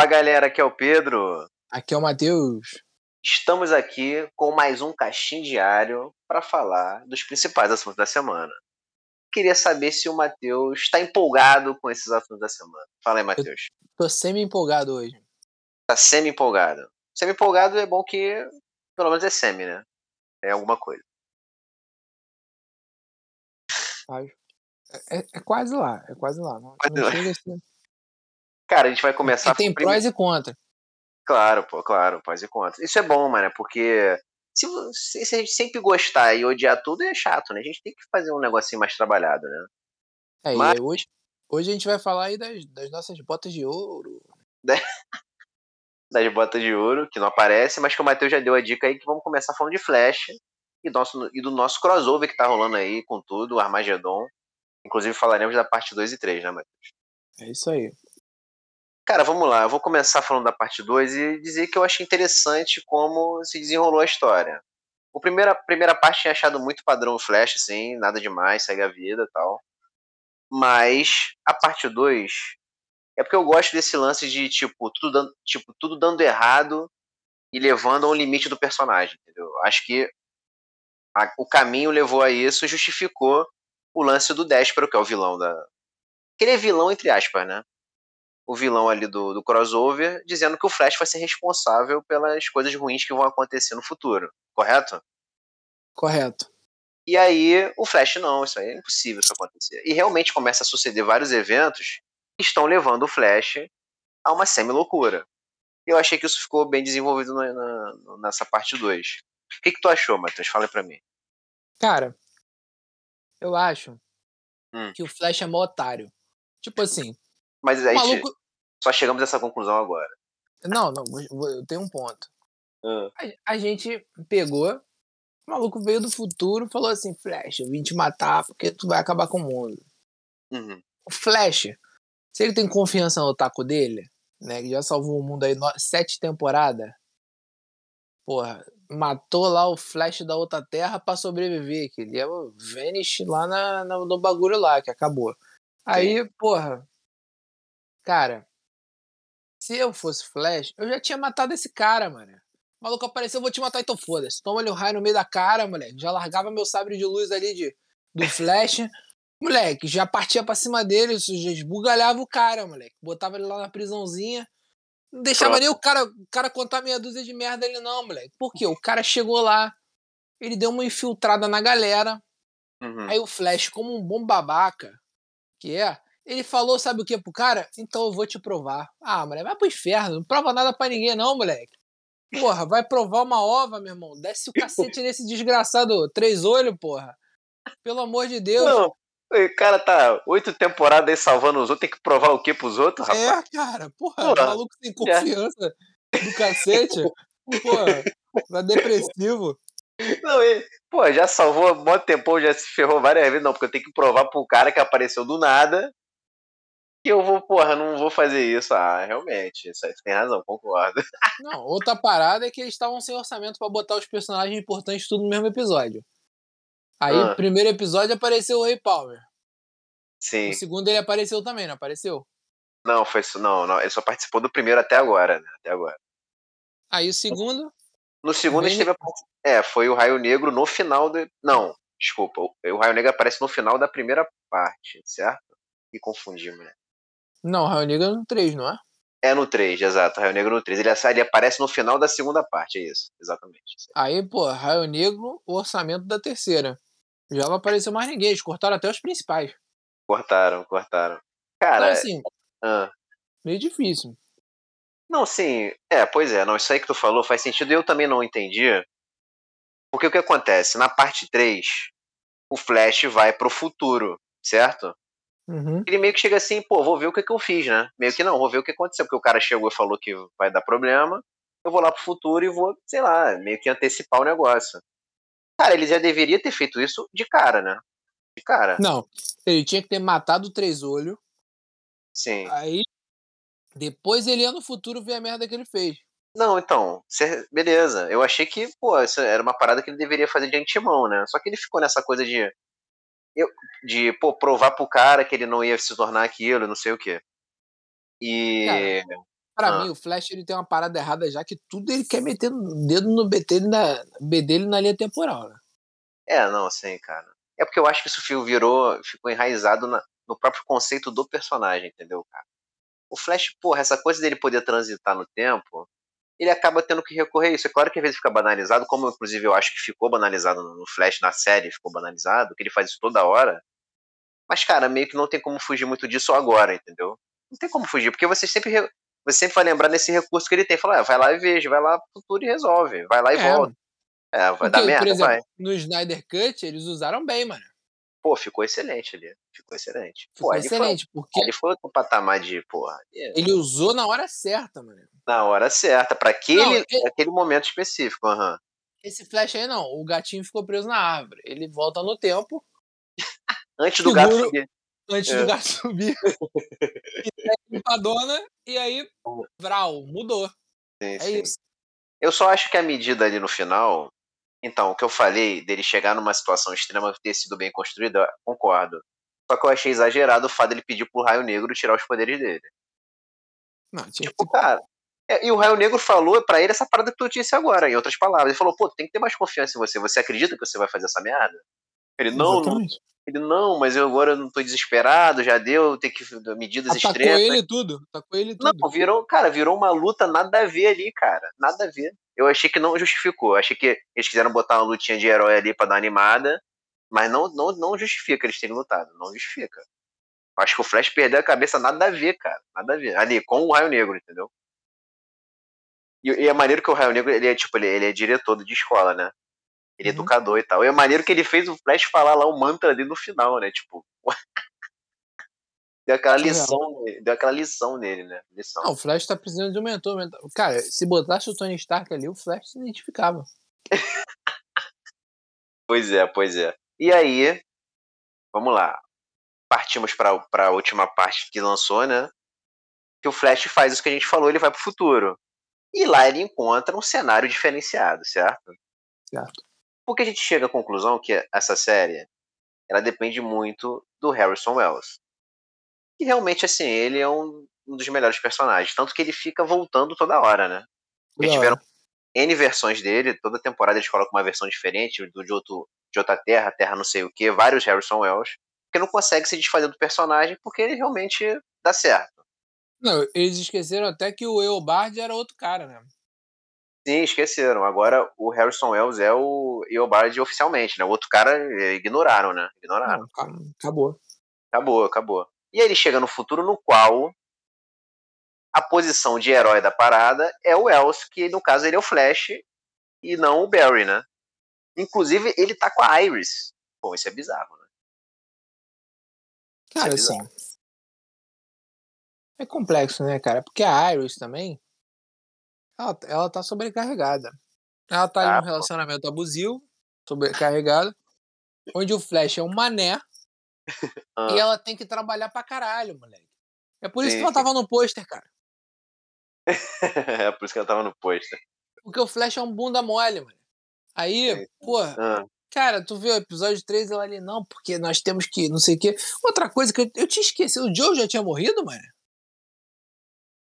Fala galera, aqui é o Pedro. Aqui é o Matheus. Estamos aqui com mais um caixinho diário para falar dos principais assuntos da semana. Queria saber se o Matheus está empolgado com esses assuntos da semana. Fala aí, Matheus. Tô semi-empolgado hoje. Tá semi-empolgado. Semi-empolgado é bom que, pelo menos é semi, né? É alguma coisa. É, é quase lá, é quase lá. Não, Quase não lá. chega assim. Cara, a gente vai começar E tem primeiro- prós e contra. Claro, pô, claro, pós e contras. Isso é bom, mano, porque se, se se a gente sempre gostar e odiar tudo, é chato, né? A gente tem que fazer um negocinho mais trabalhado, né? É, e Mas- aí hoje, hoje a gente vai falar aí das, das nossas botas de ouro. Das botas de ouro, que não aparece, mas que o Matheus já deu a dica aí que vamos começar falando de Flash e, nosso, e do nosso crossover que tá rolando aí com tudo, o Armagedon. Inclusive falaremos da parte 2 e 3, né, Matheus? É isso aí. Cara, vamos lá. Eu vou começar falando da parte 2 e dizer que eu achei interessante como se desenrolou a história. O primeiro, a primeira parte tinha achado muito padrão Flash, assim, nada demais, segue a vida tal. Mas a parte 2 é porque eu gosto desse lance de, tipo, tudo dando, tipo, tudo dando errado e levando ao limite do personagem, entendeu? Acho que a- o caminho levou a isso e justificou o lance do Despero, que é o vilão da. Que ele é vilão, entre aspas, né? O vilão ali do, do crossover, dizendo que o Flash vai ser responsável pelas coisas ruins que vão acontecer no futuro, correto? Correto. E aí o Flash não, isso aí é impossível isso acontecer. E realmente começa a suceder vários eventos que estão levando o Flash a uma semi-loucura. Eu achei que isso ficou bem desenvolvido na- na- nessa parte 2. O que, que tu achou, Matheus? Fala pra mim. Cara, eu acho Hum. que o Flash é mó otário. Tipo assim, Mas o maluco. Só chegamos a essa conclusão agora. Não, não, eu tenho um ponto. Ah, A, a gente pegou, o maluco veio do futuro e falou assim: Flash, eu vim te matar porque tu vai acabar com o mundo. uhum. O Flash, se ele tem confiança no taco dele, né? Que já salvou o mundo aí no- sete temporadas. Porra, matou lá o Flash da outra terra pra sobreviver. Que ele é o Vanish lá na, na- no bagulho lá, que acabou. Aí, porra. Cara, se eu fosse Flash, eu já tinha matado esse cara, mano. O maluco apareceu, eu vou te matar, então foda-se. Toma-lhe o raio no meio da cara, moleque. Já largava meu sabre de luz ali de, do Flash. Moleque, já partia pra cima dele, já esbugalhava o cara, moleque. Botava ele lá na prisãozinha. Não deixava Pronto. nem o cara, o cara contar meia dúzia de merda ali, não, moleque. Por quê? O cara chegou lá, ele deu uma infiltrada na galera. Uhum. Aí o Flash, como um bom babaca que é, ele falou, sabe o que pro cara? Então eu vou te provar. Ah, moleque, vai pro inferno. Não prova nada pra ninguém, não, moleque. Porra, vai provar uma ova, meu irmão. Desce o cacete nesse desgraçado três olhos, porra. Pelo amor de Deus. Não, o cara tá oito temporadas aí salvando os outros, tem que provar o que pros outros, rapaz? É, cara, porra, Porra, maluco sem confiança do cacete. Porra, tá depressivo. Não, ele, pô, já salvou há mó tempão, já se ferrou várias vezes. Não, porque eu tenho que provar pro cara que apareceu do nada que eu vou, porra, não vou fazer isso. Ah, realmente, isso aí tem razão, concordo. Não, outra parada é que eles estavam sem orçamento pra botar os personagens importantes tudo no mesmo episódio. Aí, Ah. primeiro episódio apareceu o Ray Palmer. Sim. O segundo ele apareceu também, não apareceu? Não, foi isso. Não, não, ele só participou do primeiro até agora, né? Até agora. Aí o segundo, No segundo, a gente Bem- teve a É, foi o Raio Negro no final do. Não, desculpa. O Raio Negro aparece no final da primeira parte, certo? Me confundi, mulher. Não, Raio Negro é no 3, não é? É no 3, exato. Raio Negro no 3. Ele, ele aparece no final da segunda parte, é isso. Exatamente. Aí, pô, Raio Negro, o orçamento da terceira. Já não apareceu mais ninguém, eles cortaram até os principais. Cortaram, cortaram. Então, Cara, assim, ah, meio difícil. não, sim. É, pois é, não, isso aí que tu falou faz sentido. Eu também não entendi. Porque o que acontece? Na parte 3, o Flash vai pro futuro, certo? Uhum. Ele meio que chega assim, pô, vou ver o que, que eu fiz, né? Meio que não, vou ver o que aconteceu, porque o cara chegou e falou que vai dar problema. Eu vou lá pro futuro e vou, sei lá, meio que antecipar o negócio. Cara, ele já deveria ter feito isso de cara, né? De cara. Não, ele tinha que ter matado o Três Olhos. Sim. Aí, depois ele ia no futuro ver a merda que ele fez. Não, então, beleza. Eu achei que, pô, era uma parada que ele deveria fazer de antemão, né? Só que ele ficou nessa coisa de. Eu, de, pô, provar pro cara que ele não ia se tornar aquilo, não sei o quê. E. Pra Ah. mim, o Flash ele tem uma parada errada já que tudo ele quer meter o dedo no B dele na, B dele na linha temporal, né? É, não, assim, cara. É porque eu acho que isso virou, ficou enraizado na- no próprio conceito do personagem, entendeu, cara? O Flash, porra, essa coisa dele poder transitar no tempo, ele acaba tendo que recorrer a isso. É claro que às vezes fica banalizado, como inclusive eu acho que ficou banalizado no Flash, na série ficou banalizado, que ele faz isso toda hora. Mas, cara, meio que não tem como fugir muito disso agora, entendeu? Não tem como fugir, porque você sempre, re- você sempre vai lembrar desse recurso que ele tem. Falar, ah, vai lá e veja, vai lá pro futuro e resolve. Vai lá e É, volta. É, vai Porque, dar merda, exemplo, vai. no Snyder Cut, eles usaram bem, mano. Pô, ficou excelente ali. Ficou excelente. Ficou Pô, ali foi, excelente, porque ali foi outro patamar de, porra, é, ele usou na hora certa, mano. na hora certa, pra aquele, Não, e- aquele momento específico. aham. Esse Flash aí não, o gatinho ficou preso na árvore. Ele volta no tempo, Antes do gato subir. antes É. do gato subir. e pega limpadona, e aí, vral, mudou. Sim, É sim. isso. Eu só acho que a medida ali no final. Então, o que eu falei dele chegar numa situação extrema ter sido bem construída, concordo. Só que eu achei exagerado o fato dele pedir pro Raio Negro tirar os poderes dele. Não, tinha que Tipo, cara. é, e o Raio Negro falou pra ele essa parada que tu disse agora, em outras palavras. Ele falou, pô, tem que ter mais confiança em você. Você acredita que você vai fazer essa merda? Ele, não, não. Ele, não, mas eu agora não tô desesperado, já deu, tem que. medidas Atacou extremas. ele tudo. Atacou ele tudo. Não, virou, cara, virou uma luta nada a ver ali, cara. Nada a ver. Eu achei que não justificou. Achei que eles quiseram botar uma lutinha de herói ali pra dar animada, mas não, não, não justifica eles terem lutado. Não justifica. Acho que o Flash perdeu a cabeça, nada a ver, cara. Nada a ver. Ali, com o Raio Negro, entendeu? E, e é maneiro que o Raio Negro, ele é tipo, ele, ele é diretor de escola, né? Ele é Uhum. educador e tal. E é maneiro que ele fez o Flash falar lá o mantra dele no final, né? Tipo. deu aquela lição, nele- deu aquela lição nele, né? Lição. Não, o Flash tá precisando de um mentor. Cara, se botasse o Tony Stark ali, o Flash se identificava. Pois é, pois é. E aí, vamos lá. Partimos para a última parte que lançou, né? Que o Flash faz isso que a gente falou, ele vai pro futuro. E lá ele encontra um cenário diferenciado, certo? Certo. Porque a gente chega à conclusão que essa série, ela depende muito do Harrison Wells. E realmente, assim, ele é um, um dos melhores personagens. Tanto que ele fica voltando toda hora, né? Porque tiveram. N versões dele, toda temporada eles colocam uma versão diferente, do de, outro, de outra terra, terra não sei o que, vários Harrison Wells, porque não consegue se desfazer do personagem porque ele realmente dá certo. Não, eles esqueceram até que o Eobard era outro cara, né? Sim, esqueceram. Agora o Harrison Wells é o Eobard oficialmente, né? O outro cara eh, ignoraram, né? Ignoraram. Não, ca- acabou. Acabou, acabou. E aí ele chega no futuro no qual a posição de herói da parada é o Wells, que no caso ele é o Flash e não o Barry, né? Inclusive ele tá com a Iris. Pô, isso é bizarro, né? Cara, Isso é assim. É complexo, né, cara? Porque a Iris também. Ela, ela tá sobrecarregada. Ela tá Ah, em um relacionamento abusivo, sobrecarregado, onde o Flash é um mané Ah, e ela tem que trabalhar pra caralho, moleque. É por isso Sim, que ela tava no pôster, cara. é por isso que ela tava no pôster. Porque o Flash é um bunda mole, mano. Aí, Sim. porra, Ah, cara, tu viu o episódio 3 ela ali, não, porque nós temos que, não sei o quê. Outra coisa que eu, eu tinha esquecido, o Joe já tinha morrido, mano?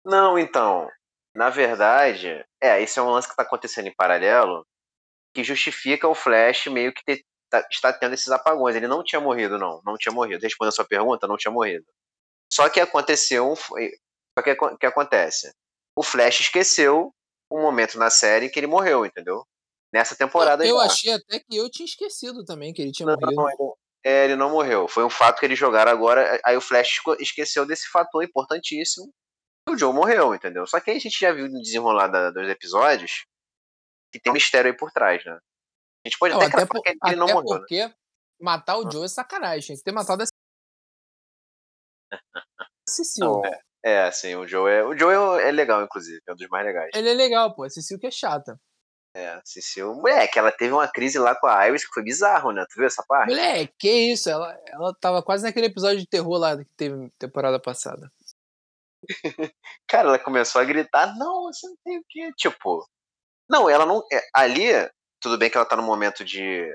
Não, então, na verdade, é, esse é um lance que tá acontecendo em paralelo, que justifica o Flash meio que ter- tá- está tendo esses apagões. Ele não tinha morrido, não, não tinha morrido. Respondendo a sua pergunta, não tinha morrido. Só que aconteceu um. Só que o que acontece? O Flash esqueceu um momento na série que ele morreu, entendeu? Nessa temporada eu já. achei até que eu tinha esquecido também que ele tinha Não, morrido. ele, é, ele não morreu. Foi um fato que eles jogaram agora. Aí o Flash esqueceu desse fator importantíssimo. O Joe morreu, entendeu? Só que aí a gente já viu no desenrolar da- dos episódios que tem mistério aí por trás, né? A gente pode Não, até até por- que ele não até morreu, né? porque matar o Joe é sacanagem. Ter matado a Cecil. Não, é, é, assim, o Joe é. O Joe é, é legal, inclusive, é um dos mais legais. Ele é legal, pô. A Cecil que é chata. É, Cecil. Moleque, ela teve uma crise lá com a Iris que foi bizarro, né? Tu viu essa parte? Moleque, que isso? Ela, ela tava quase naquele episódio de terror lá que teve temporada passada. Cara, ela começou a gritar, não, você não tem o quê? Tipo. Não, ela não. é, ali, tudo bem que ela tá num momento de.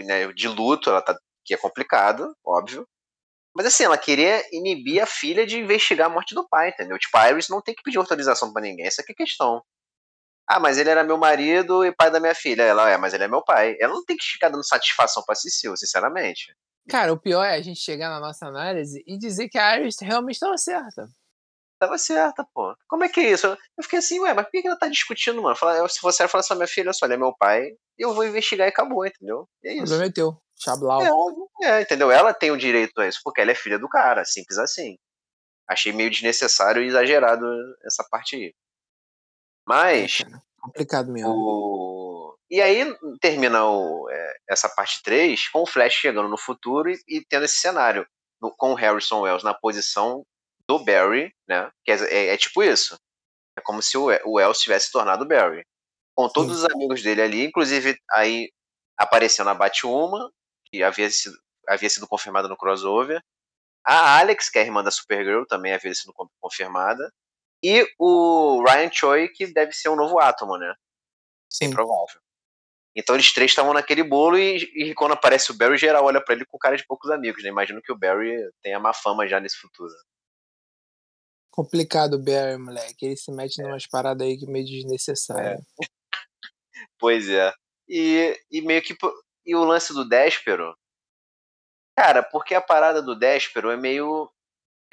Né, de luto, ela tá. Que é complicado, óbvio. Mas assim, ela queria inibir a filha de investigar a morte do pai, entendeu? Tipo, a Iris não tem que pedir autorização para ninguém, essa é a questão. Ah, mas ele era meu marido e pai da minha filha. Ela é, mas ele é meu pai. Ela não tem que ficar dando satisfação pra Cecil, sinceramente. Cara, o pior é a gente chegar na nossa análise e dizer que a Iris realmente estava certa. Tava certa, pô. Como é que é isso? Eu fiquei assim, ué, mas por que ela tá discutindo, mano? Fala, se você falar assim, minha filha, só, ele é meu pai, eu vou investigar e acabou, entendeu? E é isso. O problema é teu. Chablau. É, é, entendeu? Ela tem o direito a isso, porque ela é filha do cara, simples assim. Achei meio desnecessário e exagerado essa parte aí. Mas. É, complicado mesmo. O... E aí termina o, é, essa parte 3 com o Flash chegando no futuro e, e tendo esse cenário. No, com o Harrison Wells na posição do Barry, né? Que é, é, tipo isso. É como se o, o Wells tivesse tornado Barry. Com todos Sim. os amigos dele ali, inclusive aí apareceu na Batwoman, que havia sido, havia sido confirmada no crossover. A Alex, que é a irmã da Supergirl, também havia sido confirmada. E o Ryan Choi, que deve ser um novo átomo, né? Sim. provável. Então eles três estavam naquele bolo e, e, quando aparece o Barry, geral olha para ele com cara de poucos amigos, né? Imagino que o Barry tenha má fama já nesse futuro. Complicado o Barry, moleque. Ele se mete é. numas paradas aí que meio desnecessário. É. pois é. E, e meio que. E o lance do Déspero. Cara, porque a parada do Déspero é meio.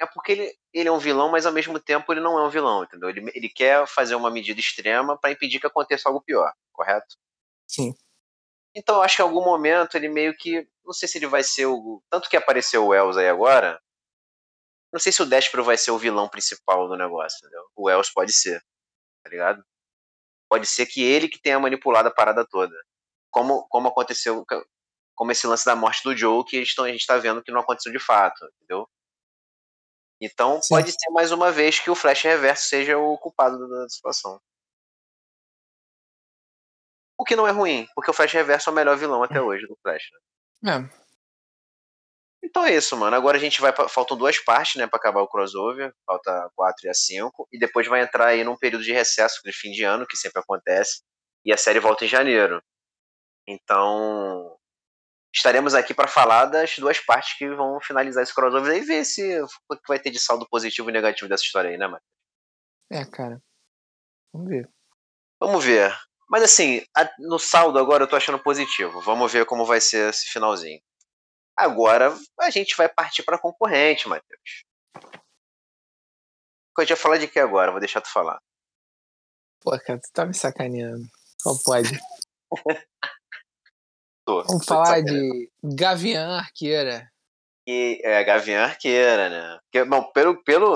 É porque ele, ele é um vilão, mas ao mesmo tempo ele não é um vilão, entendeu? Ele, ele quer fazer uma medida extrema para impedir que aconteça algo pior, correto? Sim. Então acho que em algum momento ele meio que. Não sei se ele vai ser o. Tanto que apareceu o Wells aí agora. Não sei se o Despero vai ser o vilão principal do negócio, entendeu? O Wells pode ser, tá ligado? Pode ser que ele que tenha manipulado a parada toda. Como, como aconteceu, como esse lance da morte do Joe, que a gente está vendo que não aconteceu de fato, entendeu? Então Sim. pode ser mais uma vez que o Flash Reverso seja o culpado da situação. O que não é ruim, porque o Flash Reverso é o melhor vilão até hoje do Flash. Né? É. Então é isso, mano. Agora a gente vai. Pra, faltam duas partes, né, pra acabar o crossover. Falta 4 e a 5. E depois vai entrar aí num período de recesso de fim de ano, que sempre acontece. E a série volta em janeiro. Então. Estaremos aqui para falar das duas partes que vão finalizar esse crossover e ver se o que vai ter de saldo positivo e negativo dessa história aí, né, mano? É, cara. Vamos ver. Vamos ver. Mas assim, no saldo agora eu tô achando positivo. Vamos ver como vai ser esse finalzinho. Agora a gente vai partir para concorrente, Matheus. A gente vai falar de que agora? Vou deixar tu falar. Pô, cara, tu tá me sacaneando. Qual pode? tô, Vamos tô falar de Gavião Arqueira. E, é, Gavião Arqueira, né? Porque, bom, pelo, pelo,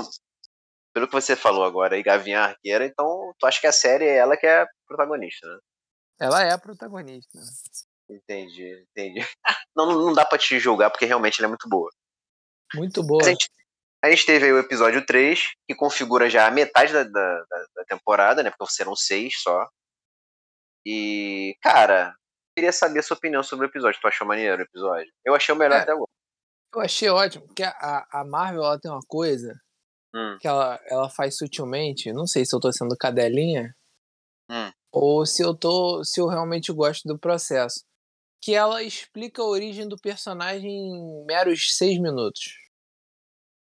pelo que você falou agora, e Gavião Arqueira, então tu acha que a série é ela que é protagonista, né? Ela é a protagonista. Entendi, entendi. Não, não dá pra te julgar porque realmente ela é muito boa. Muito boa. A gente, a gente, teve aí o episódio 3, que configura já a metade da, da, da temporada, né? Porque serão seis só. E, cara, queria saber a sua opinião sobre o episódio. Tu achou maneiro o episódio? Eu achei o melhor é, até agora. Eu achei ótimo, porque a, a Marvel ela tem uma coisa hum. que ela, ela faz sutilmente. Não sei se eu tô sendo cadelinha hum. Ou se eu tô. se eu realmente gosto do processo que ela explica a origem do personagem em meros seis minutos.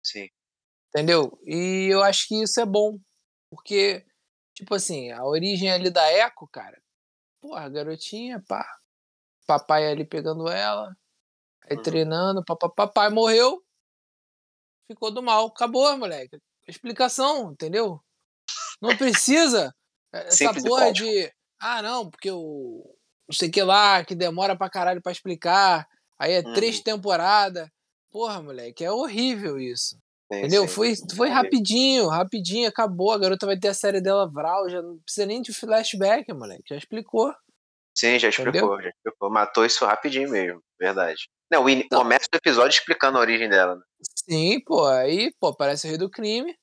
Sim. Entendeu? E eu acho que isso é bom. Porque, tipo assim, a origem ali da Echo, cara. Porra, garotinha, pá. Papai ali pegando ela. Aí uhum. treinando, papai, papai morreu. Ficou do mal. Acabou, moleque. Explicação, entendeu? Não precisa. Essa Simples porra de. Ah, não, porque o, não sei o que lá, que demora pra caralho pra explicar. Aí é três uhum. temporadas. Porra, moleque, é horrível isso. Sim, entendeu? Sim, foi, foi rapidinho, rapidinho, acabou. A garota vai ter a série dela Vral, já não precisa nem de flashback, moleque. Já explicou. Sim, já explicou, entendeu? já explicou. Matou isso rapidinho mesmo, verdade. Não, o então, começa o episódio explicando a origem dela. Né? Sim, pô, aí, pô, parece o rei do crime,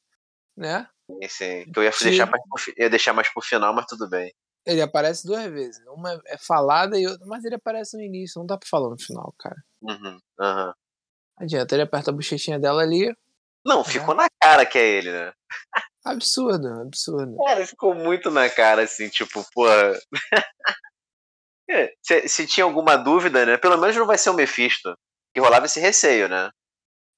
né? Sim. Que eu ia deixar, mais pro, ia deixar mais pro final, mas tudo bem. Ele aparece duas vezes. Uma é falada e outra. Mas ele aparece no início, não dá pra falar no final, cara. Uhum, uhum. Adianta, ele aperta a bochechinha dela ali. Não, né? ficou na cara que é ele, né? Absurdo, absurdo. Cara, ficou muito na cara, assim, tipo, porra. se, se, tinha alguma dúvida, né? Pelo menos não vai ser o Mephisto. Que rolava esse receio, né?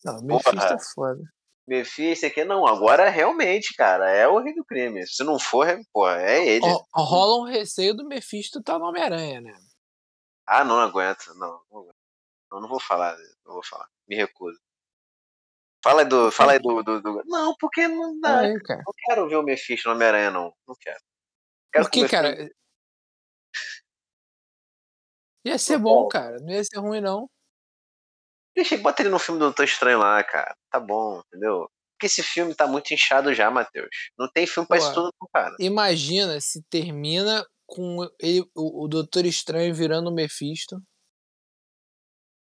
Não, Mephisto Porra. é foda. Mephisto aqui, não, agora realmente, cara, é o rei do crime. Se não for, é, porra, é ele. Ro- Rola um receio do Mephisto tá no Homem-Aranha, né? Ah, não aguento, não, não aguento. Não, não vou falar, não vou falar. Me recuso. Fala aí do. Fala aí do. do, do- Não, porque não dá. Aí. Não quero ver o Mephisto no Homem-Aranha, não. Não quero. quero Por que, o cara? Ia ser bom. cara. Não ia ser ruim, não. Deixa, bota ele no filme do Doutor Estranho lá, cara. Tá bom, entendeu? Porque esse filme tá muito inchado já, Matheus. Não tem filme pra Pô, isso tudo, cara. Imagina se termina com ele, o, o Doutor Estranho virando o Mephisto.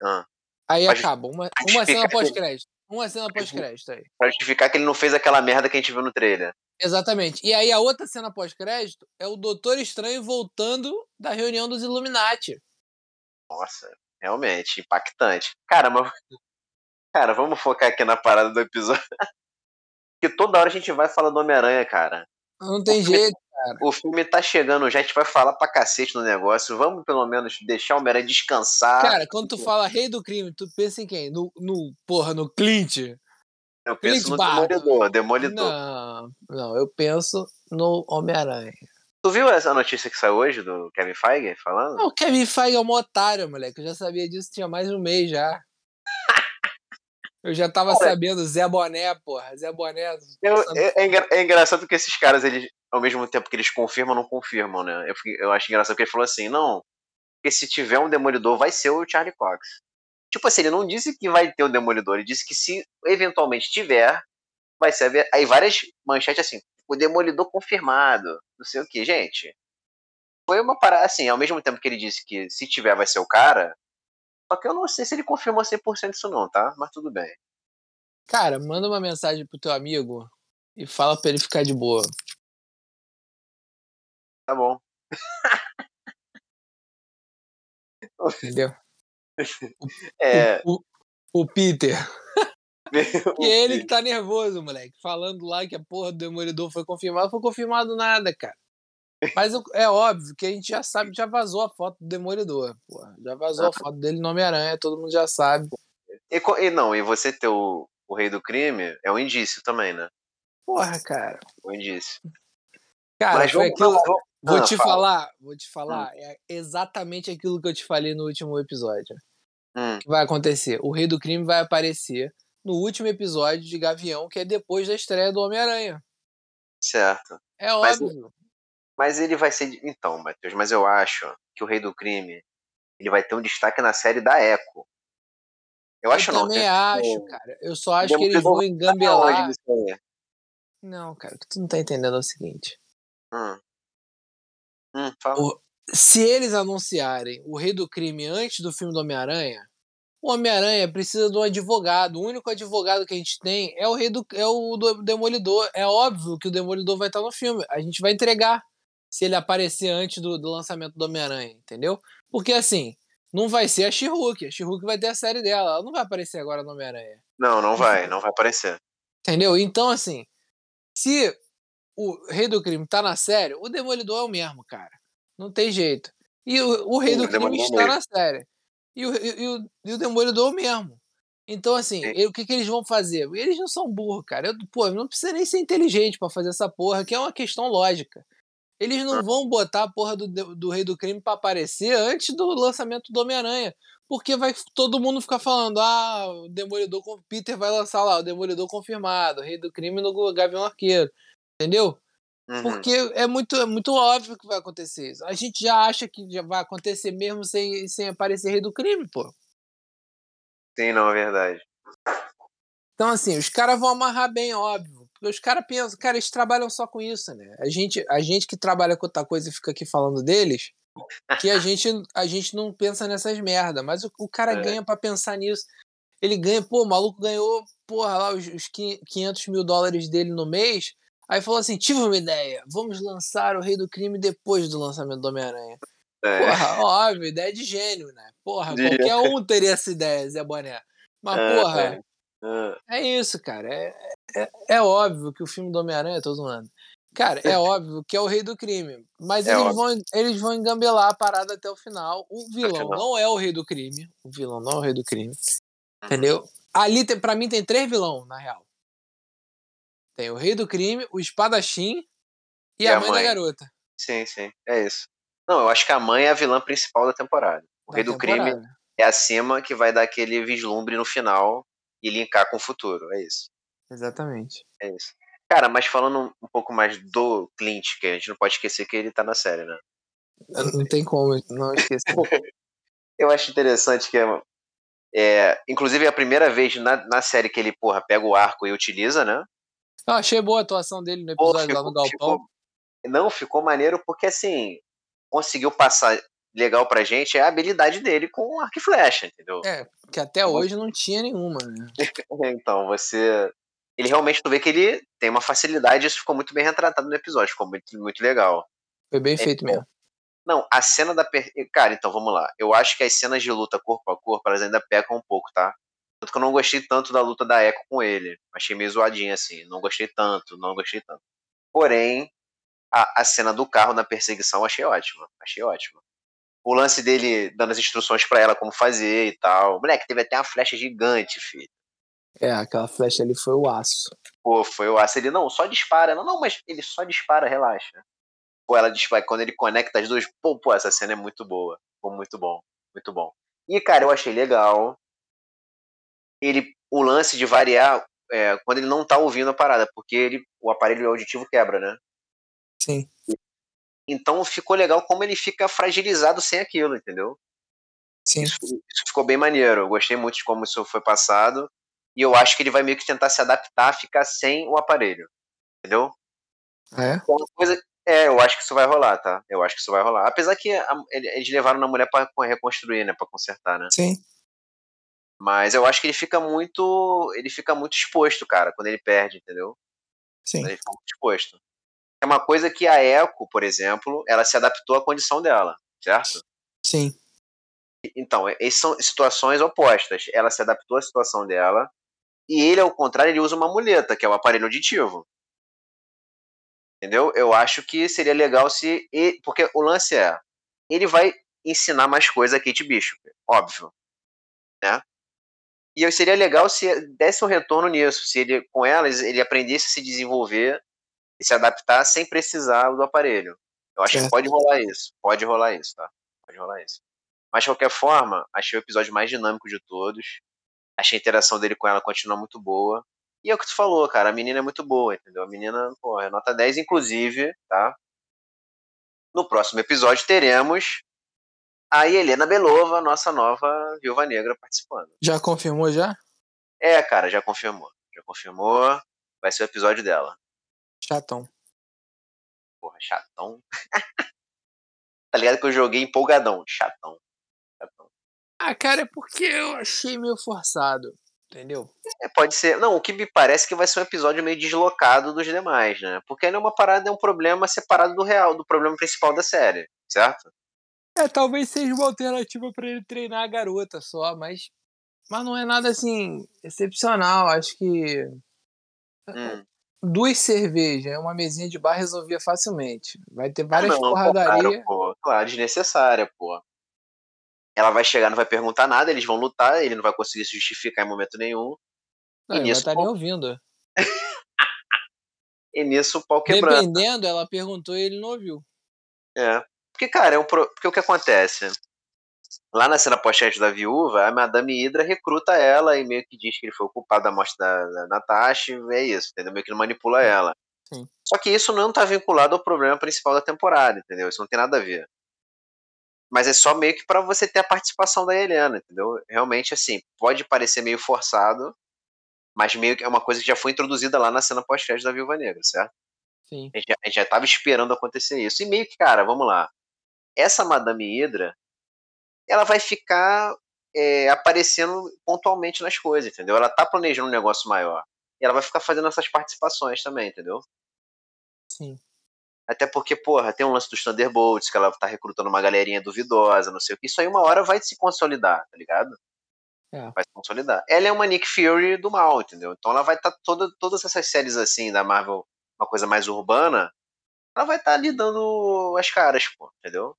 Ah. Aí acaba. Uma, uma cena pós-crédito. Uma cena pós-crédito aí. Pra justificar que ele não fez aquela merda que a gente viu no trailer. Exatamente. E aí a outra cena pós-crédito é o Doutor Estranho voltando da reunião dos Illuminati. Nossa, realmente, impactante. Cara, mas. Cara, vamos focar aqui na parada do episódio. Porque toda hora a gente vai falar do Homem-Aranha, cara. Não tem O filme- jeito. O filme tá chegando já, a gente vai falar pra cacete no negócio. Vamos pelo menos deixar o Homem-Aranha descansar. Cara, quando tu fala rei do crime, tu pensa em quem? No, no porra, no Clint? eu penso no Clint Barton. Demolidor. Demolidor. Não, não, eu penso no Homem-Aranha. Tu viu essa notícia que saiu hoje do Kevin Feige falando? Não, o Kevin Feige é um otário, moleque. Eu já sabia disso, tinha mais de um mês já. Eu já tava Cara. sabendo, Zé Boné, porra. Zé Boné. Eu- é, é engra- é engraçado que esses caras, eles, ao mesmo tempo que eles confirmam, não confirmam, né? Eu, eu acho engraçado que ele falou assim, não, porque se tiver um Demolidor, vai ser o Charlie Cox. Tipo assim, ele não disse que vai ter o Demolidor, ele disse que se eventualmente tiver, vai ser... Aí várias manchetes assim, o Demolidor confirmado, não sei o que, gente. Foi uma parada, assim, ao mesmo tempo que ele disse que se tiver vai ser o cara, só que eu não sei se ele confirmou 100% isso não, tá? Mas tudo bem. Cara, manda uma mensagem pro teu amigo e fala pra ele ficar de boa. Tá bom. Entendeu? É... O, o, o Peter. E é ele que tá nervoso, moleque. Falando lá que a porra do Demolidor foi confirmado. Foi confirmado nada, cara. Mas é óbvio que a gente já sabe, já vazou a foto do Demolidor. Porra. Já vazou a foto dele no Homem-Aranha, todo mundo já sabe. E, e não, e você ter o, o rei do crime é um indício também, né? Porra, cara. Um indício. Cara, Mas foi aquilo. Vou Ah, te fala. falar, vou te falar. É exatamente aquilo que eu te falei no último episódio. Hum, que vai acontecer? O Rei do Crime vai aparecer no último episódio de Gavião, que é depois da estreia do Homem-Aranha. certo. É Mas óbvio. Mas ele vai ser. Então, Matheus, mas eu acho que o rei do crime ele vai ter um destaque na série da Echo. Eu acho eu não. também tem- acho, o- cara. Eu só acho que eles vão engambelar. Não, cara, o que tu não tá entendendo é o seguinte. Hum. Hum. O- Se eles anunciarem o Rei do Crime antes do filme do Homem-Aranha, o Homem-Aranha precisa de um advogado. O único advogado que a gente tem é o Rei do é o do Demolidor. É óbvio que o Demolidor vai estar no filme. A gente vai entregar se ele aparecer antes do, do lançamento do Homem-Aranha, entendeu? Porque assim, não vai ser a She-Hulk. A She-Hulk vai ter a série dela. Ela não vai aparecer agora no Homem-Aranha. Não, não vai, não vai aparecer. Entendeu? Então, assim, se o Rei do Crime tá na série, o Demolidor é o mesmo, cara. Não tem jeito. E o, o Rei Sim, do o Crime Demolidor está mesmo. na série. E o, e, o, e o Demolidor mesmo. Então, assim, Sim. e- o que, que eles vão fazer? Eles não são burros, cara. Eu, pô, não precisa nem ser inteligente pra fazer essa porra, que é uma questão lógica. Eles não vão botar a porra do, do Rei do Crime pra aparecer antes do lançamento do Homem-Aranha. Porque vai todo mundo ficar falando, ah, o Demolidor, Peter vai lançar lá, o Demolidor confirmado, o Rei do Crime no Gavião Arqueiro. Entendeu? Uhum. Porque é muito, é muito óbvio que vai acontecer isso. A gente já acha que já vai acontecer mesmo sem, sem aparecer Rei do Crime, pô. Sim, não, é verdade. Então, assim, os caras vão amarrar bem, óbvio. Porque os caras pensam, cara, eles trabalham só com isso, né? A gente, a gente que trabalha com outra coisa e fica aqui falando deles, que a gente, a gente não pensa nessas merda. Mas o, o cara É. ganha pra pensar nisso. Ele ganha, pô, o maluco ganhou, porra, lá os, os 500 mil dólares dele no mês. Aí falou assim: tive uma ideia, vamos lançar o Rei do Crime depois do lançamento do Homem-Aranha. É. Porra, óbvio, ideia de gênio, né? Porra, De- qualquer um teria essa ideia, Zé Boné. Mas, É, porra, é. Ah, é isso, cara. É, é, é óbvio que o filme do Homem-Aranha, tô zoando. Cara, é óbvio que é o rei do crime. Mas É eles, óbvio. vão, eles vão engambelar a parada até o final. O vilão final. não é o rei do crime. O vilão não é o rei do crime. Entendeu? Ali, tem, pra mim, tem três vilão, na real. Tem o Rei do Crime, o Espadachim e, e a, mãe, mãe, da garota. Sim, sim, é isso. Não, eu acho que a mãe é a vilã principal da temporada. O da Rei do Crime é acima que vai dar aquele vislumbre no final e linkar com o futuro, é isso. Exatamente. É isso. Cara, mas falando um pouco mais do Clint, que a gente não pode esquecer que ele tá na série, né? Não tem como não esquecer. eu acho interessante que é, é, inclusive é a primeira vez na, na série que ele, porra, pega o arco e utiliza, né? Eu achei boa a atuação dele no episódio Pô, ficou, lá no Galpão. Ficou, não, ficou maneiro porque, assim, conseguiu passar legal pra gente é a habilidade dele com arco e flecha, entendeu? É, que até hoje não tinha nenhuma, né? então, você... Ele realmente, tu vê que ele tem uma facilidade isso ficou muito bem retratado no episódio, ficou muito, muito legal. Foi bem é, feito mesmo. Não, a cena da. Per... Cara, então vamos lá. Eu acho que as cenas de luta corpo a corpo, elas ainda pecam um pouco, tá? Tanto que eu não gostei tanto da luta da Echo com ele. Achei meio zoadinha assim. Não gostei tanto, não gostei tanto. Porém, a, a cena do carro na perseguição achei ótima. Achei ótima. O lance dele dando as instruções para ela como fazer e tal. Moleque, teve até uma flecha gigante, filho. É, aquela flecha ali foi o aço. Pô, foi o aço. Ele, não, só dispara. Não, não, mas ele só dispara, relaxa. Pô, ela dispara. Quando ele conecta as duas, pô, pô, essa cena é muito boa. Pô, muito bom. Muito bom. E, cara, eu achei legal ele o lance de variar é, quando ele não tá ouvindo a parada, porque ele, o aparelho auditivo quebra, né? Sim. Então ficou legal como ele fica fragilizado sem aquilo, entendeu? Sim. Isso, isso ficou bem maneiro. Eu gostei muito de como isso foi passado. E eu acho que ele vai meio que tentar se adaptar a ficar sem o aparelho. Entendeu? É? Então, uma coisa, é, eu acho que isso vai rolar, tá? Eu acho que isso vai rolar. Apesar que a, eles levaram na mulher para reconstruir, né? Pra consertar, né? Sim. Mas eu acho que ele fica muito. Ele fica muito exposto, cara, quando ele perde, entendeu? Sim. Quando ele fica muito exposto. É uma coisa que a Echo, por exemplo, ela se adaptou à condição dela, certo? Sim. Então, essas são situações opostas. Ela se adaptou à situação dela, e ele, ao contrário, ele usa uma muleta, que é o aparelho auditivo. Entendeu? Eu acho que seria legal se. Ele, porque o lance é. Ele vai ensinar mais coisa a Kate Bishop, óbvio. Né? E seria legal se desse um retorno nisso, se ele, com elas, ele aprendesse a se desenvolver e se adaptar sem precisar do aparelho. Eu acho certo. que pode rolar isso. Pode rolar isso, tá? Pode rolar isso. Mas, de qualquer forma, achei o episódio mais dinâmico de todos. Achei a interação dele com ela continua muito boa. E é o que tu falou, cara. A menina é muito boa, entendeu? A menina, pô, é nota 10, inclusive, tá? No próximo episódio teremos a Helena Belova, nossa nova viúva negra, participando. Já confirmou já? É, cara, já confirmou. Já confirmou. Vai ser o episódio dela. Chatão. Porra, chatão. tá ligado que eu joguei empolgadão. Chatão. chatão. Ah, cara, é porque eu achei meio forçado. Entendeu? É, pode ser. Não, o que me parece é que vai ser um episódio meio deslocado dos demais, né? Porque ainda é uma parada, é um problema separado do real, do problema principal da série, certo? É, talvez seja uma alternativa para ele treinar a garota só, mas, mas não é nada assim excepcional. Acho que hum. duas cervejas, uma mesinha de bar resolvia facilmente. Vai ter várias não, porradarias. Claro, claro, desnecessária, pô. Ela vai chegar, não vai perguntar nada, eles vão lutar, ele não vai conseguir se justificar em momento nenhum. Não, e nisso, vai estar nem ouvindo. e nisso o pau quebrando. Dependendo, ela perguntou e ele não ouviu. É. Porque, cara, é um pro... porque o que acontece? Lá na cena pós da viúva, a Madame Hydra recruta ela e meio que diz que ele foi o culpado da morte da, da Natasha, e é isso, entendeu? Meio que manipula ela. Sim. Só que isso não tá vinculado ao problema principal da temporada, entendeu? Isso não tem nada a ver. Mas é só meio que para você ter a participação da Helena, entendeu? Realmente, assim, pode parecer meio forçado, mas meio que é uma coisa que já foi introduzida lá na cena pós da Viúva Negra, certo? Sim. A gente, já, a gente já tava esperando acontecer isso. E meio que, cara, vamos lá essa Madame Hydra, ela vai ficar é, aparecendo pontualmente nas coisas, entendeu? Ela tá planejando um negócio maior. E ela vai ficar fazendo essas participações também, entendeu? Sim. Até porque, porra, tem um lance dos Thunderbolts, que ela tá recrutando uma galerinha duvidosa, não sei o que. Isso aí uma hora vai se consolidar, tá ligado? É. Vai se consolidar. Ela é uma Nick Fury do mal, entendeu? Então ela vai estar tá toda, todas essas séries assim da Marvel, uma coisa mais urbana, ela vai estar tá ali dando as caras, pô, entendeu?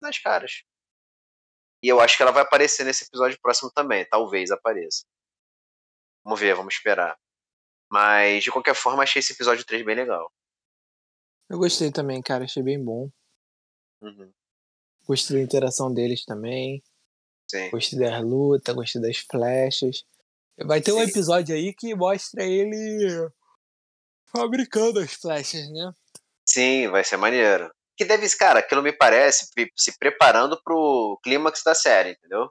Nas caras. E eu acho que ela vai aparecer nesse episódio próximo também, talvez apareça. Vamos ver, vamos esperar. Mas, de qualquer forma, achei esse episódio 3 bem legal. Eu gostei também, cara. Achei bem bom. Uhum. Gostei da interação deles também. Sim. Gostei das lutas, gostei das flechas. Vai ter um Sim. episódio aí que mostra ele fabricando as flechas, né? Sim, vai ser maneiro. Que deve, cara, aquilo me parece se preparando pro clímax da série, entendeu?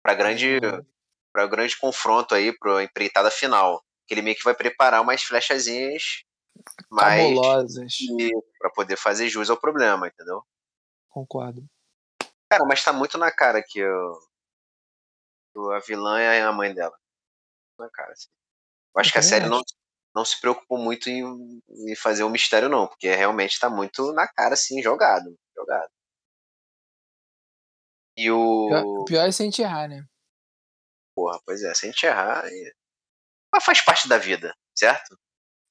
Pra grande, Uhum. para o grande confronto aí, pra empreitada final. Que ele meio que vai preparar umas flechazinhas mais Cabulosas. para poder fazer jus ao problema, entendeu? Concordo. Cara, mas tá muito na cara que o, a vilã é a mãe dela. Na cara, assim. Eu acho que a também série não. Não se preocupou muito em, em fazer um mistério, não, porque realmente tá muito na cara, assim, jogado. Jogado. E Pior, o. pior é sem errar, né? Porra, pois é, sem te errar. Mas faz parte da vida, certo?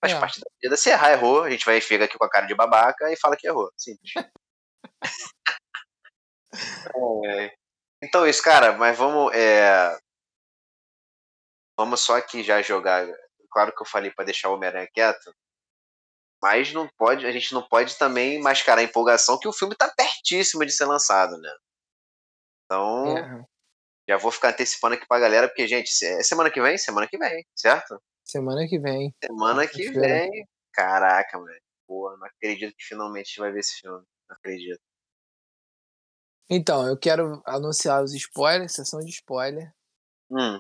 Faz É. parte da vida. Se errar, errou. A gente vai fica aqui com a cara de babaca e fala que errou. Simples. É. Então, isso, cara, mas vamos. é, Vamos só aqui já jogar. Claro que eu falei pra deixar o Homem-Aranha quieto. Mas não pode, a gente não pode também mascarar a empolgação que o filme tá pertíssimo de ser lançado, né? Então, É. já vou ficar antecipando aqui pra galera, porque, gente, é semana que vem? Semana que vem, certo? Semana que vem. Semana que vem. Caraca, velho. Porra, não acredito que finalmente a gente vai ver esse filme. Não acredito. Então, eu quero anunciar os spoilers, sessão de spoiler. Hum,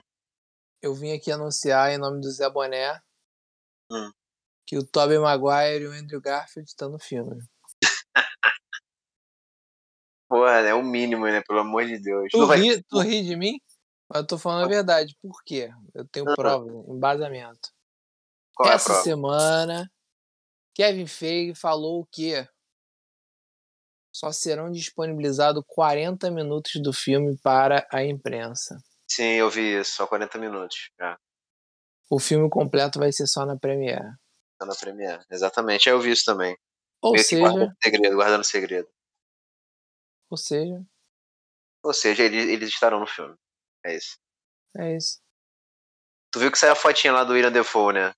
Eu vim aqui anunciar em nome do Zé Boné Hum. que o Tobey Maguire e o Andrew Garfield estão no filme. porra, é o mínimo, né? Pelo amor de Deus. Tu vai- ri, tu ri de mim? Mas eu tô falando a verdade. Por quê? Eu tenho prova, embasamento. Qual é Essa prova? semana, Kevin Feige falou que só serão disponibilizados 40 minutos do filme para a imprensa. Sim, eu vi isso. Só 40 minutos. Já. O filme completo vai ser só na Premiere. Tá na Premiere. Exatamente. Eu vi isso também. Ou Meio seja, guardando segredo, guardando segredo. ou seja, Ou seja, eles, eles estarão no filme. É isso. é isso. Tu viu que saiu a fotinha lá do William Defoe, né?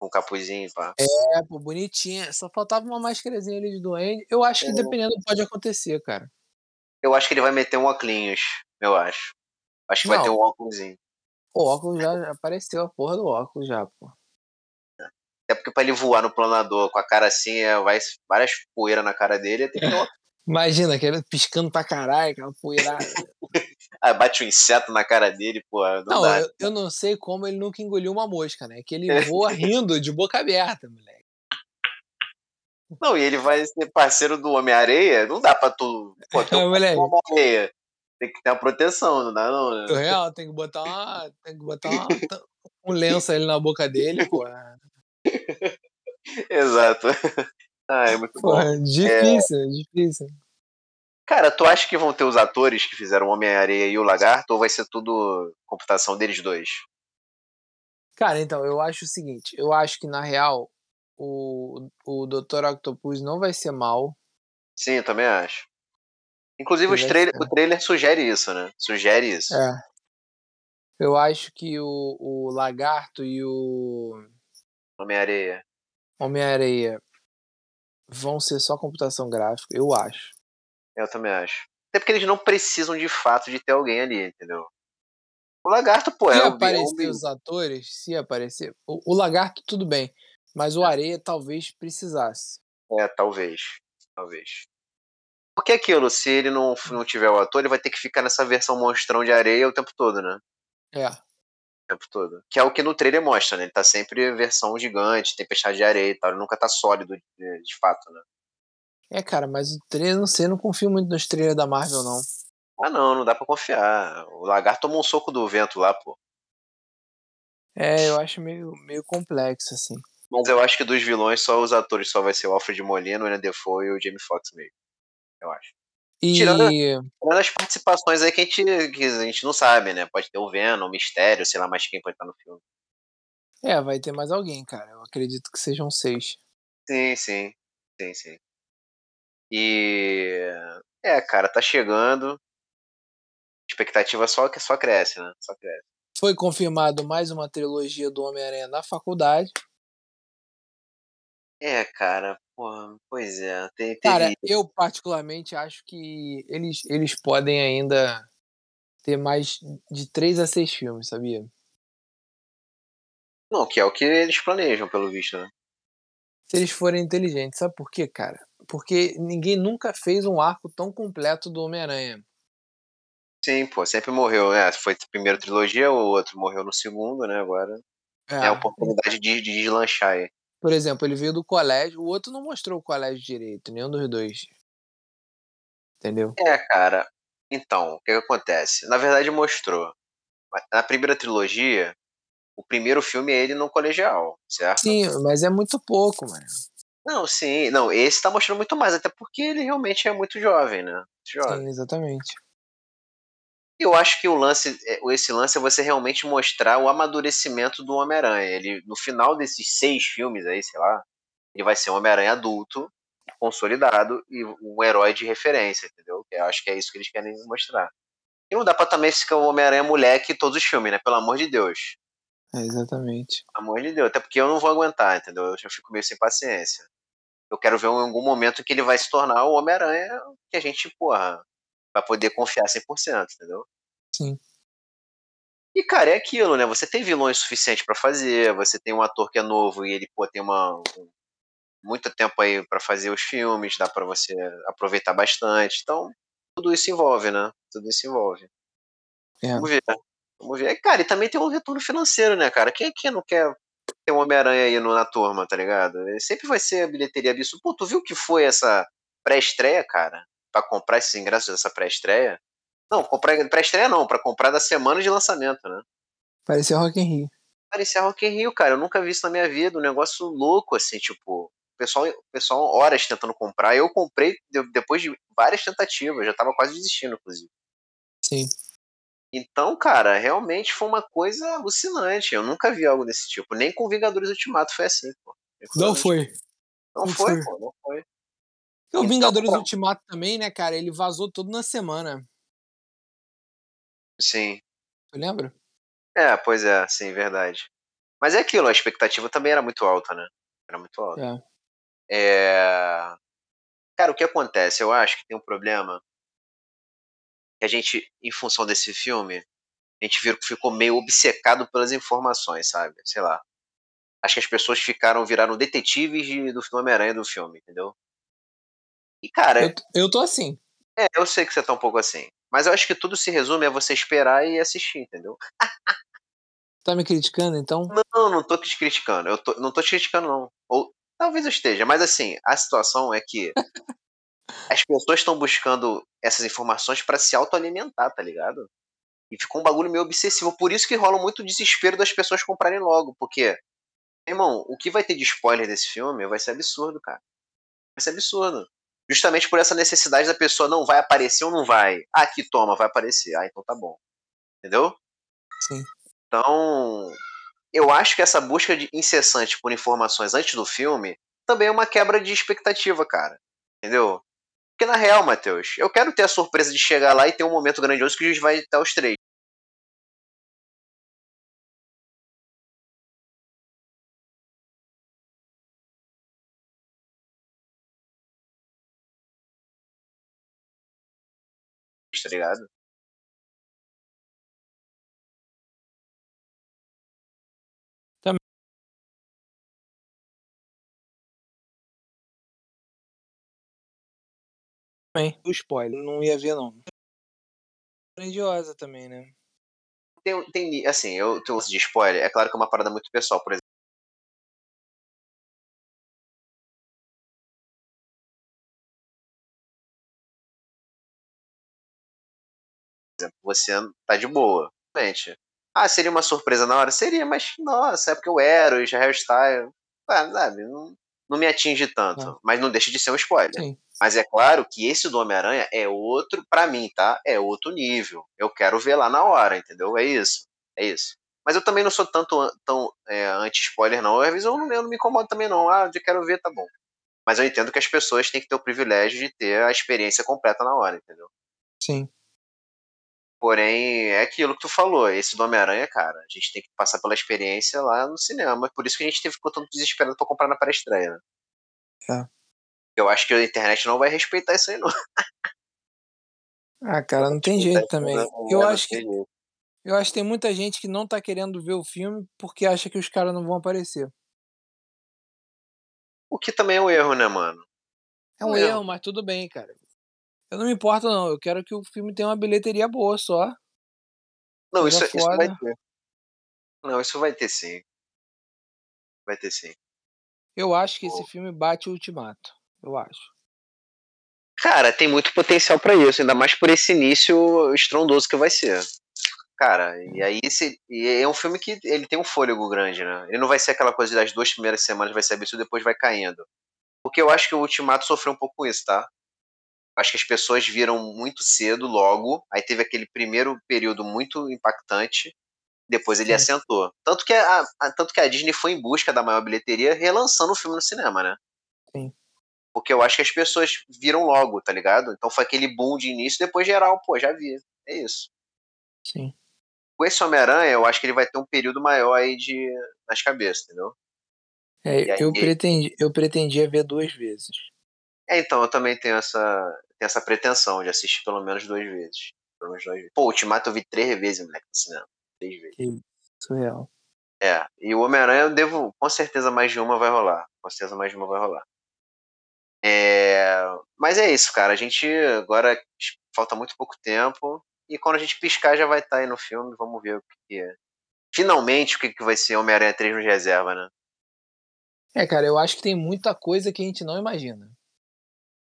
Com o capuzinho, pá. É, pô, bonitinha. Só faltava uma máscarazinha ali de doente. Eu acho que É. dependendo pode acontecer, cara. Eu acho que ele vai meter um óculos. Eu acho. Acho que vai Não. ter um óculosinho. O óculos já apareceu, a porra do óculos já, pô. Até porque pra ele voar no planador com a cara assim, é, vai várias poeiras na cara dele, tem que ter um. Imagina, aquele piscando pra caralho, aquela poeirada. Ah, bate um inseto na cara dele, pô. Não, Não, eu, eu não sei como ele nunca engoliu uma mosca, né? Que ele voa rindo de boca aberta, moleque. Não, e ele vai ser parceiro do Homem-Areia. Não dá pra tu. Pô, tu é É, moleque. Homem-Areia. Tem que ter uma proteção, não dá não, né? No real, tem que botar uma. Tem que botar uma- um lenço ali na boca dele, pô. Exato. Ah, é muito Pô, bom. difícil, difícil. Cara, tu acha que vão ter os atores que fizeram Homem-Areia e o Lagarto ou vai ser tudo computação deles dois? Cara, então, eu acho o seguinte, eu acho que na real o, o Dr. Octopus não vai ser mal. Sim, eu também acho. Inclusive, os trailer, o trailer sugere isso, né? Sugere isso. É. Eu acho que o, o Lagarto e o Homem-Areia. Homem-Areia vão ser só computação gráfica, eu acho. Eu também acho. Até porque eles não precisam de fato de ter alguém ali, entendeu? O Lagarto, pô, Se é o, é aparecer os atores, se aparecer. O, o Lagarto, tudo bem. Mas o Areia talvez precisasse. É, talvez. Talvez. Porque é aquilo, se ele não, não tiver o ator, ele vai ter que ficar nessa versão monstrão de areia o tempo todo, né? É. O tempo todo. Que é o que no trailer mostra, né? Ele tá sempre versão gigante, tempestade de areia e tal. Ele nunca tá sólido de, de fato, né? É, cara, mas o trailer, não sei, eu não confio muito nos trailers da Marvel, não. Ah, não, não dá pra confiar. O lagarto tomou um soco do vento lá, pô. É, eu acho meio, meio complexo, assim. Mas eu acho que dos vilões, só os atores só vai ser o Alfred Molina, o William Defoe e o Jamie Foxx mesmo. Eu acho. E. Tirando- Tirando as participações aí que a, gente, que a gente não sabe, né? Pode ter o Venom, o Mistério, sei lá mais quem pode estar no filme. É, vai ter mais alguém, cara. Eu acredito que sejam seis. Sim, sim. Sim, sim. E. É, cara, tá chegando. Expectativa só que só cresce, né? Só cresce. Foi confirmado mais uma trilogia do Homem-Aranha na faculdade. É, cara, porra, pois é. Cara, eu particularmente acho que eles, eles podem ainda ter mais de 3 a 6 filmes, sabia? Não, que é o que eles planejam, pelo visto, né? Se eles forem inteligentes. Sabe por quê, cara? Porque ninguém nunca fez um arco tão completo do Homem-Aranha. Sim, pô, sempre morreu. É, foi a primeira trilogia, o outro morreu no segundo, né? Agora é, a oportunidade de, de deslanchar aí. Por exemplo, ele veio do colégio, o outro não mostrou o colégio direito, nenhum dos dois. Entendeu? É, cara. Então, o que, que acontece? Na verdade, mostrou. Na primeira trilogia, o primeiro filme é ele no colegial, certo? Sim, mas é muito pouco, mano. Não, sim. Não, esse tá mostrando muito mais, até porque ele realmente é muito jovem, né? Muito jovem. Sim, exatamente. Eu acho que o lance, esse lance é você realmente mostrar o amadurecimento do Homem-Aranha. Ele, no final desses seis filmes aí, sei lá, ele vai ser um Homem-Aranha adulto, consolidado e um herói de referência, entendeu? Eu acho que é isso que eles querem mostrar. E não dá pra também ficar o Homem-Aranha moleque todos os filmes, né? Pelo amor de Deus. É, exatamente. Pelo amor de Deus. Até porque eu não vou aguentar, entendeu? Eu já fico meio sem paciência. Eu quero ver em algum momento que ele vai se tornar o Homem-Aranha que a gente, porra, vai poder confiar 100%, entendeu? Sim. E, cara, é aquilo, né? Você tem vilões suficientes para fazer, você tem um ator que é novo e ele, pô, tem uma, um, muito tempo aí para fazer os filmes, dá para você aproveitar bastante. Então, tudo isso envolve, né? Tudo isso envolve. É. Vamos ver. Vamos ver. Cara, e também tem um retorno financeiro, né, cara? Quem, quem não quer ter um Homem-Aranha aí no, na turma, tá ligado? Sempre vai ser a bilheteria absurda. Pô, tu viu o que foi essa pré-estreia, cara? Pra comprar esses ingressos dessa pré-estreia? Não, comprar pré-estreia não, pra comprar da semana de lançamento, né? Parecia Rock in Rio. Parecia Rock in Rio, cara. Eu nunca vi isso na minha vida. Um negócio louco, assim, tipo. O pessoal, o pessoal horas tentando comprar. Eu comprei depois de várias tentativas. Já tava quase desistindo, inclusive. Sim. Então, cara, realmente foi uma coisa alucinante. Eu nunca vi algo desse tipo. Nem com Vingadores Ultimato foi assim, pô. Não foi. Não, não foi, foi, pô, não foi. O então, Vingadores. Ultimato também, né, cara? Ele vazou tudo na semana. Sim. Tu lembra? É, pois é, sim, verdade. Mas é aquilo, a expectativa também era muito alta, né? Era muito alta. É. é... Cara, o que acontece? Eu acho que tem um problema que a gente, em função desse filme, a gente viu que ficou meio obcecado pelas informações, sabe? Sei lá. Acho que as pessoas ficaram, viraram detetives de, do Homem-Aranha do filme, entendeu? E, cara. Eu, eu tô assim. É, eu sei que você tá um pouco assim. Mas eu acho que tudo se resume a você esperar e assistir, entendeu? Tá me criticando, então? Não, não tô te criticando. Eu tô, não tô te criticando, não. Ou talvez eu esteja, mas assim, a situação é que as pessoas estão buscando essas informações para se autoalimentar, tá ligado? E ficou um bagulho meio obsessivo. Por isso que rola muito desespero das pessoas comprarem logo. Porque, irmão, o que vai ter de spoiler desse filme vai ser absurdo, cara. Vai ser absurdo justamente por essa necessidade da pessoa não vai aparecer ou não vai. Ah, aqui toma, vai aparecer. Ah, então tá bom. Entendeu? Sim. Então, eu acho que essa busca de incessante por informações antes do filme também é uma quebra de expectativa, cara. Entendeu? Porque na real, Matheus, eu quero ter a surpresa de chegar lá e ter um momento grandioso que a gente vai até os três. Tá ligado? Também. Também. O spoiler, não ia ver não. Grandiosa também, né? Tem, tem assim, eu tô de spoiler, é claro que é uma parada muito pessoal, por exemplo. Exemplo, você tá de boa. Gente, ah, seria uma surpresa na hora? Seria, mas nossa, é porque o Eros, hairstyle, ah, sabe, não, não me atinge tanto. Ah. Mas não deixa de ser um spoiler. Sim. Mas é claro que esse do Homem-Aranha é outro, para mim, tá? É outro nível. Eu quero ver lá na hora, entendeu? É isso. É isso. Mas eu também não sou tanto tão é, anti-spoiler, não. Às vezes eu não, eu não me incomodo também, não. Ah, eu quero ver, tá bom. Mas eu entendo que as pessoas têm que ter o privilégio de ter a experiência completa na hora, entendeu? Sim. Porém, é aquilo que tu falou, esse do Homem-Aranha, cara, a gente tem que passar pela experiência lá no cinema. Por isso que a gente teve ficou tanto desesperado pra comprar na pré-estreia, né? É. Eu acho que a internet não vai respeitar isso aí, não. Ah, cara, não tem jeito também. Eu É, acho que eu acho que tem muita gente que não tá querendo ver o filme porque acha que os caras não vão aparecer. O que também é um erro, né, mano? É um Um erro, erro. mas tudo bem, cara. Eu não me importo não, eu quero que o filme tenha uma bilheteria boa só. Não, isso, isso vai ter. Não, isso vai ter sim. Vai ter sim. Eu acho que esse Boa. filme bate o Ultimato. Eu acho. Cara, tem muito potencial pra isso, ainda mais por esse início estrondoso que vai ser. Cara, e aí se, e é um filme que ele tem um fôlego grande, né? Ele não vai ser aquela coisa das duas primeiras semanas vai ser absurdo depois vai caindo. Porque eu acho que o Ultimato sofreu um pouco com isso, tá? Acho que as pessoas viram muito cedo, logo, aí teve aquele primeiro período muito impactante, depois ele Sim. assentou. Tanto que a, a- tanto que a Disney foi em busca da maior bilheteria, relançando o filme no cinema, né? Sim. Porque eu acho que as pessoas viram logo, tá ligado? Então foi aquele boom de início, depois geral, pô, já vi. É isso. Sim. Com esse Homem-Aranha, eu acho que ele vai ter um período maior aí de nas cabeças, entendeu? É, aí- eu, pretendi, eu pretendia ver duas vezes. É, então, eu também tenho essa, tenho essa pretensão de assistir pelo menos duas vezes. Pelo menos duas vezes. Pô, o Ultimato eu vi três vezes, moleque, no cinema. Três vezes. Que surreal. É, e o Homem-Aranha eu devo, com certeza mais de uma vai rolar. Com certeza mais de uma vai rolar. É, mas é isso, cara. A gente agora falta muito pouco tempo. E quando a gente piscar já vai estar aí no filme. Vamos ver o que, que é. Finalmente o que, que vai ser Homem-Aranha 3 nos reserva, né? É, cara, eu acho que tem muita coisa que a gente não imagina.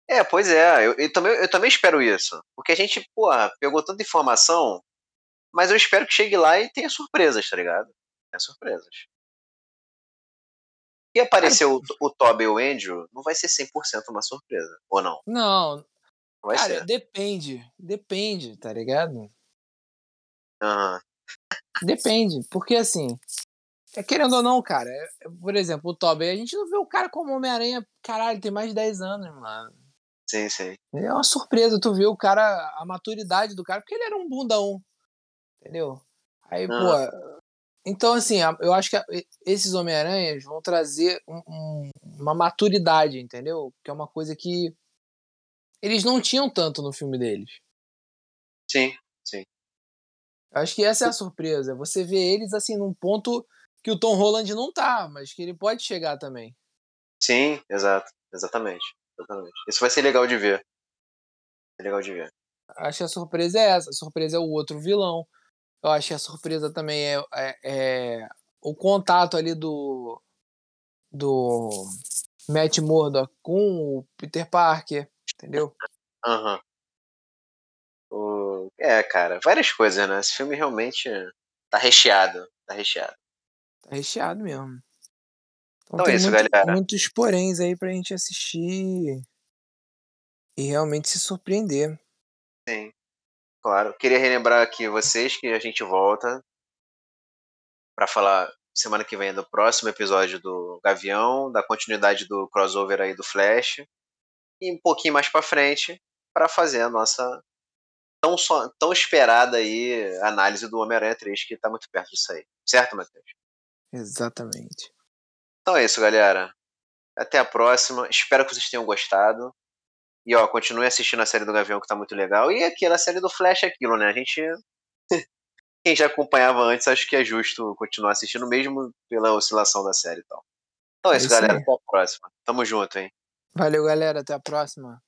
É, pois é. Eu, eu também, eu também espero isso. Porque a gente, porra, pegou tanta informação. Mas eu espero que chegue lá e tenha surpresas, tá ligado? Tenha surpresas. E aparecer o, o Toby e o Andrew, não vai ser 100% uma surpresa. Ou não? Não, vai cara, ser. depende. Depende, tá ligado? Aham. Depende. Porque assim, é, querendo ou não, cara, é, por exemplo, o Tobey, a gente não vê o cara como Homem-Aranha, caralho, tem mais de 10 anos, mano. Sim, sim. É uma surpresa tu ver o cara, a maturidade do cara, porque ele era um bundão. Entendeu? Aí, Ah. pô. Então, assim, eu acho que esses Homem-Aranhas vão trazer um- um- uma maturidade, entendeu? Que é uma coisa que eles não tinham tanto no filme deles. Sim, sim. Eu acho que essa é a surpresa. Você vê eles, assim, num ponto que o Tom Holland não tá, mas que ele pode chegar também. Sim, exato. Exatamente. Exatamente. Isso vai ser legal de ver. É legal de ver. Acho que a surpresa é essa. A surpresa é o outro vilão. Eu acho que a surpresa também é, é- é o contato ali do do Matt Murdock com o Peter Parker, entendeu? Aham. O- É, cara, várias coisas, né? Esse filme realmente tá recheado. Tá recheado. Tá recheado mesmo. Então tem é isso, muito- galera. muitos poréns aí pra gente assistir e realmente se surpreender. Sim. Claro. Queria relembrar aqui vocês que a gente volta pra falar semana que vem do próximo episódio do Gavião, da continuidade do crossover aí do Flash e um pouquinho mais pra frente pra fazer a nossa tão, tão esperada aí análise do Homem-Aranha 3, que tá muito perto disso aí. Certo, Matheus? Exatamente. Então é isso, galera. Até a próxima. Espero que vocês tenham gostado. E ó, continue assistindo a série do Gavião, que tá muito legal. E aqui na série do Flash é aquilo, né? A gente. Quem já acompanhava antes, acho que é justo continuar assistindo, mesmo pela oscilação da série e tal. Então é É isso, isso galera. aí. Até a próxima. Tamo junto, hein? Valeu, galera. Até a próxima.